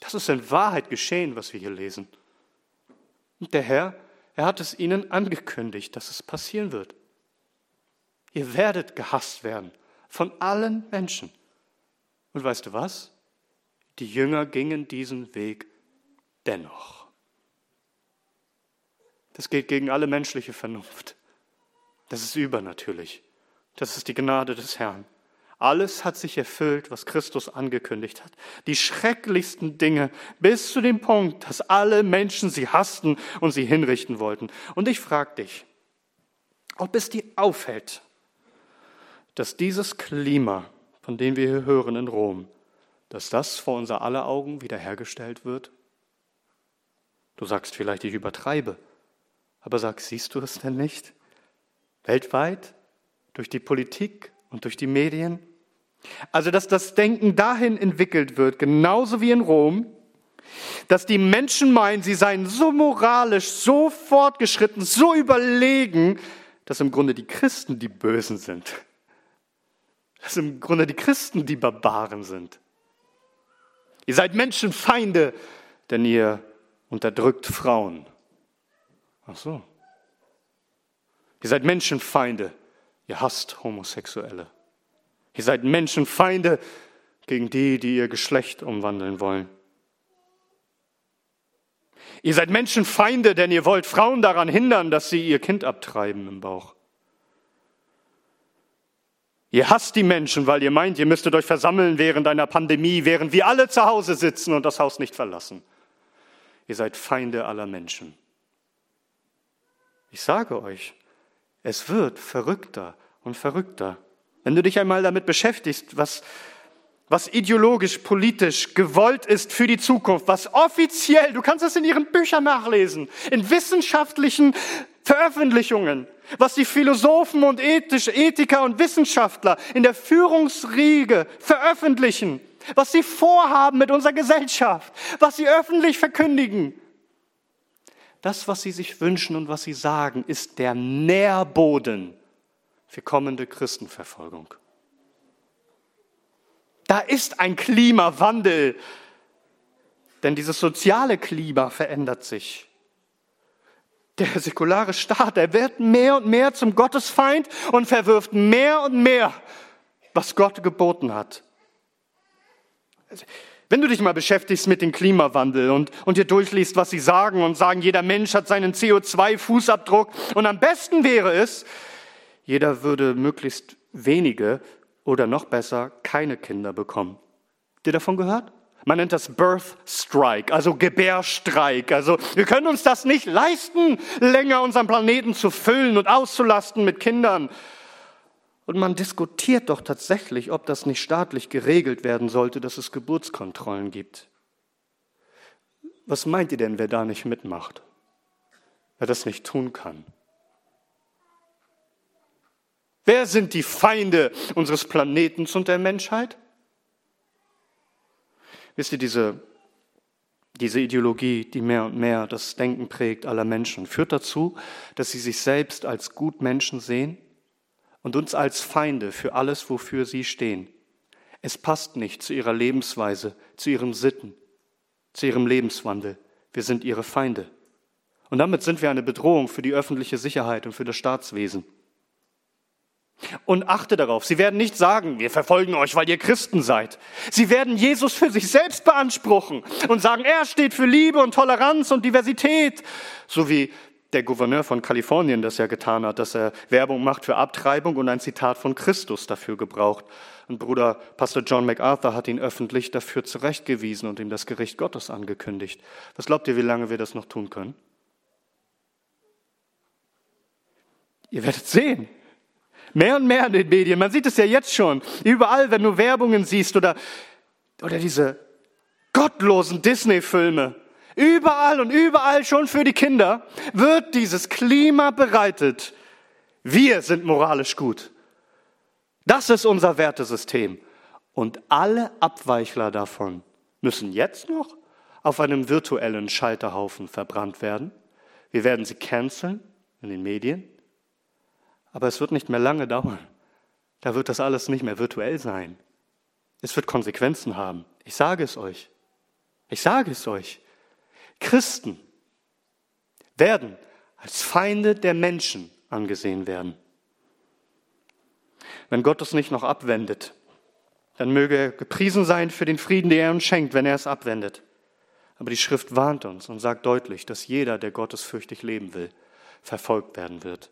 Das ist in Wahrheit geschehen, was wir hier lesen. Und der Herr, er hat es ihnen angekündigt, dass es passieren wird. Ihr werdet gehasst werden von allen Menschen. Und weißt du was? Die Jünger gingen diesen Weg dennoch. Das geht gegen alle menschliche Vernunft. Das ist übernatürlich. Das ist die Gnade des Herrn. Alles hat sich erfüllt, was Christus angekündigt hat. Die schrecklichsten Dinge bis zu dem Punkt, dass alle Menschen sie hassten und sie hinrichten wollten. Und ich frage dich, ob es dir auffällt, dass dieses Klima, von dem wir hier hören in Rom, dass das vor unser aller Augen wiederhergestellt wird? Du sagst vielleicht, ich übertreibe, aber sag, siehst du es denn nicht? Weltweit, durch die Politik und durch die Medien, also, dass das Denken dahin entwickelt wird, genauso wie in Rom, dass die Menschen meinen, sie seien so moralisch, so fortgeschritten, so überlegen, dass im Grunde die Christen die Bösen sind. Dass im Grunde die Christen die Barbaren sind. Ihr seid Menschenfeinde, denn ihr unterdrückt Frauen. Ach so. Ihr seid Menschenfeinde, ihr hasst Homosexuelle. Ihr seid Menschenfeinde gegen die, die ihr Geschlecht umwandeln wollen. Ihr seid Menschenfeinde, denn ihr wollt Frauen daran hindern, dass sie ihr Kind abtreiben im Bauch. Ihr hasst die Menschen, weil ihr meint, ihr müsstet euch versammeln während einer Pandemie, während wir alle zu Hause sitzen und das Haus nicht verlassen. Ihr seid Feinde aller Menschen. Ich sage euch, es wird verrückter und verrückter. Wenn du dich einmal damit beschäftigst, was, was ideologisch, politisch gewollt ist für die Zukunft, was offiziell, du kannst es in ihren Büchern nachlesen, in wissenschaftlichen Veröffentlichungen, was die Philosophen und Ethisch, Ethiker und Wissenschaftler in der Führungsriege veröffentlichen, was sie vorhaben mit unserer Gesellschaft, was sie öffentlich verkündigen. Das, was sie sich wünschen und was sie sagen, ist der Nährboden für kommende Christenverfolgung. Da ist ein Klimawandel, denn dieses soziale Klima verändert sich. Der säkulare Staat, er wird mehr und mehr zum Gottesfeind und verwirft mehr und mehr, was Gott geboten hat. Wenn du dich mal beschäftigst mit dem Klimawandel und, und dir durchliest, was sie sagen und sagen, jeder Mensch hat seinen CO2-Fußabdruck und am besten wäre es, jeder würde möglichst wenige oder noch besser keine Kinder bekommen. Habt ihr davon gehört? Man nennt das Birth Strike, also Gebärstreik. Also wir können uns das nicht leisten, länger unseren Planeten zu füllen und auszulasten mit Kindern. Und man diskutiert doch tatsächlich, ob das nicht staatlich geregelt werden sollte, dass es Geburtskontrollen gibt. Was meint ihr denn, wer da nicht mitmacht? Wer das nicht tun kann? Wer sind die Feinde unseres Planetens und der Menschheit? Wisst ihr, diese, diese Ideologie, die mehr und mehr das Denken prägt aller Menschen, führt dazu, dass sie sich selbst als Gutmenschen sehen und uns als Feinde für alles, wofür sie stehen. Es passt nicht zu ihrer Lebensweise, zu ihren Sitten, zu ihrem Lebenswandel. Wir sind ihre Feinde. Und damit sind wir eine Bedrohung für die öffentliche Sicherheit und für das Staatswesen. Und achte darauf, sie werden nicht sagen, wir verfolgen euch, weil ihr Christen seid. Sie werden Jesus für sich selbst beanspruchen und sagen, er steht für Liebe und Toleranz und Diversität. So wie der Gouverneur von Kalifornien das ja getan hat, dass er Werbung macht für Abtreibung und ein Zitat von Christus dafür gebraucht. Und Bruder Pastor John MacArthur hat ihn öffentlich dafür zurechtgewiesen und ihm das Gericht Gottes angekündigt. Was glaubt ihr, wie lange wir das noch tun können? Ihr werdet sehen. Mehr und mehr in den Medien. Man sieht es ja jetzt schon. Überall, wenn du Werbungen siehst oder, oder diese gottlosen Disney-Filme. Überall und überall schon für die Kinder wird dieses Klima bereitet. Wir sind moralisch gut. Das ist unser Wertesystem. Und alle Abweichler davon müssen jetzt noch auf einem virtuellen Scheiterhaufen verbrannt werden. Wir werden sie canceln in den Medien. Aber es wird nicht mehr lange dauern. Da wird das alles nicht mehr virtuell sein. Es wird Konsequenzen haben. Ich sage es euch. Ich sage es euch. Christen werden als Feinde der Menschen angesehen werden. Wenn Gott es nicht noch abwendet, dann möge er gepriesen sein für den Frieden, den er uns schenkt, wenn er es abwendet. Aber die Schrift warnt uns und sagt deutlich, dass jeder, der gottesfürchtig leben will, verfolgt werden wird.